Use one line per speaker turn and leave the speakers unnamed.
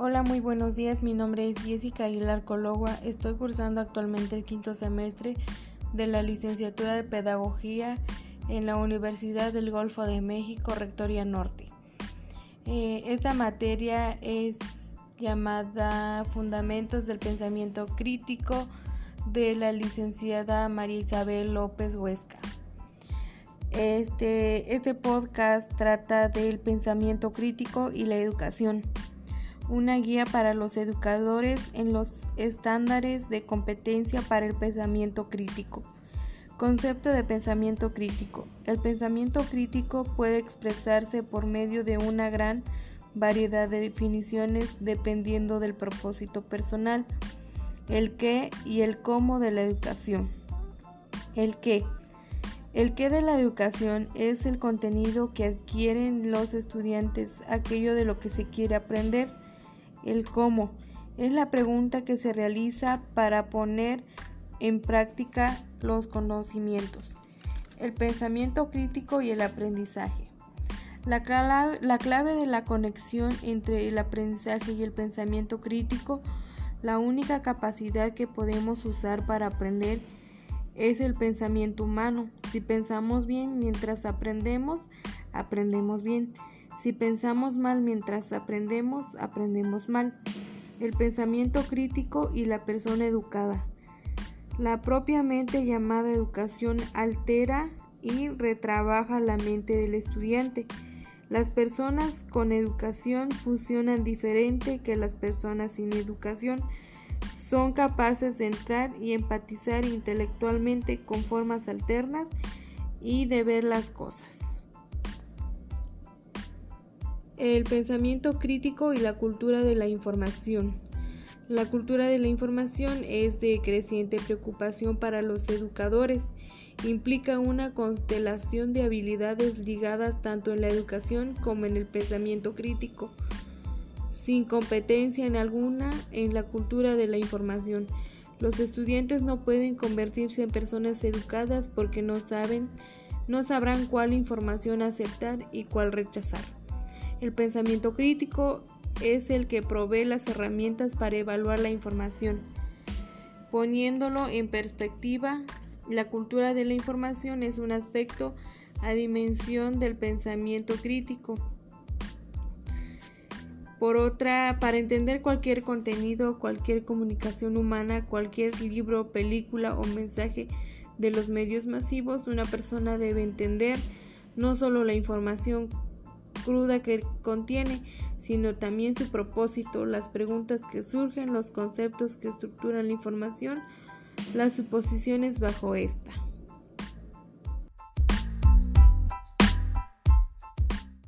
Hola, muy buenos días. Mi nombre es Jessica Aguilar Cologua. Estoy cursando actualmente el quinto semestre de la licenciatura de Pedagogía en la Universidad del Golfo de México, Rectoría Norte. Eh, esta materia es llamada Fundamentos del Pensamiento Crítico de la licenciada María Isabel López Huesca. Este, este podcast trata del pensamiento crítico y la educación una guía para los educadores en los estándares de competencia para el pensamiento crítico. Concepto de pensamiento crítico. El pensamiento crítico puede expresarse por medio de una gran variedad de definiciones dependiendo del propósito personal, el qué y el cómo de la educación. El qué. El qué de la educación es el contenido que adquieren los estudiantes, aquello de lo que se quiere aprender el cómo es la pregunta que se realiza para poner en práctica los conocimientos. El pensamiento crítico y el aprendizaje. La clave, la clave, de la conexión entre el aprendizaje y el pensamiento crítico, la única capacidad que podemos usar para aprender es el pensamiento humano. Si pensamos bien mientras aprendemos, aprendemos bien. Si pensamos mal mientras aprendemos, aprendemos mal. El pensamiento crítico y la persona educada. La propia mente llamada educación altera y retrabaja la mente del estudiante. Las personas con educación funcionan diferente que las personas sin educación. Son capaces de entrar y empatizar intelectualmente con formas alternas y de ver las cosas. El pensamiento crítico y la cultura de la información. La cultura de la información es de creciente preocupación para los educadores. Implica una constelación de habilidades ligadas tanto en la educación como en el pensamiento crítico, sin competencia en alguna en la cultura de la información. Los estudiantes no pueden convertirse en personas educadas porque no saben, no sabrán cuál información aceptar y cuál rechazar. El pensamiento crítico es el que provee las herramientas para evaluar la información. Poniéndolo en perspectiva, la cultura de la información es un aspecto a dimensión del pensamiento crítico. Por otra, para entender cualquier contenido, cualquier comunicación humana, cualquier libro, película o mensaje de los medios masivos, una persona debe entender no solo la información cruda que contiene, sino también su propósito, las preguntas que surgen, los conceptos que estructuran la información, las suposiciones bajo esta.